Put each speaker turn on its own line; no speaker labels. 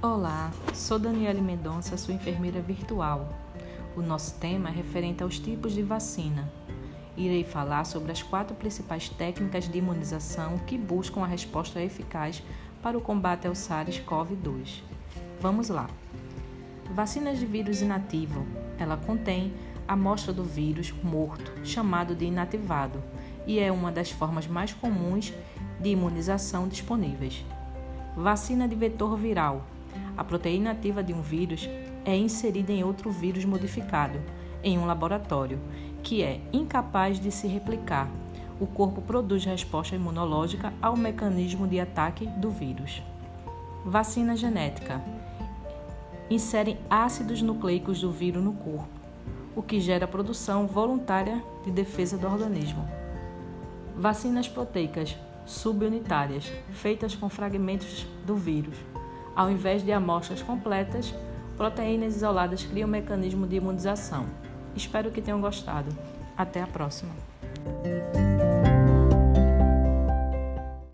Olá, sou Daniele Mendonça, sua enfermeira virtual. O nosso tema é referente aos tipos de vacina. Irei falar sobre as quatro principais técnicas de imunização que buscam a resposta eficaz para o combate ao SARS-CoV-2. Vamos lá. Vacinas de vírus inativo. Ela contém a amostra do vírus morto, chamado de inativado, e é uma das formas mais comuns de imunização disponíveis. Vacina de vetor viral. A proteína ativa de um vírus é inserida em outro vírus modificado em um laboratório, que é incapaz de se replicar. O corpo produz resposta imunológica ao mecanismo de ataque do vírus. Vacina genética. Inserem ácidos nucleicos do vírus no corpo, o que gera a produção voluntária de defesa do organismo. Vacinas proteicas subunitárias, feitas com fragmentos do vírus. Ao invés de amostras completas, proteínas isoladas criam um mecanismo de imunização. Espero que tenham gostado. Até a próxima!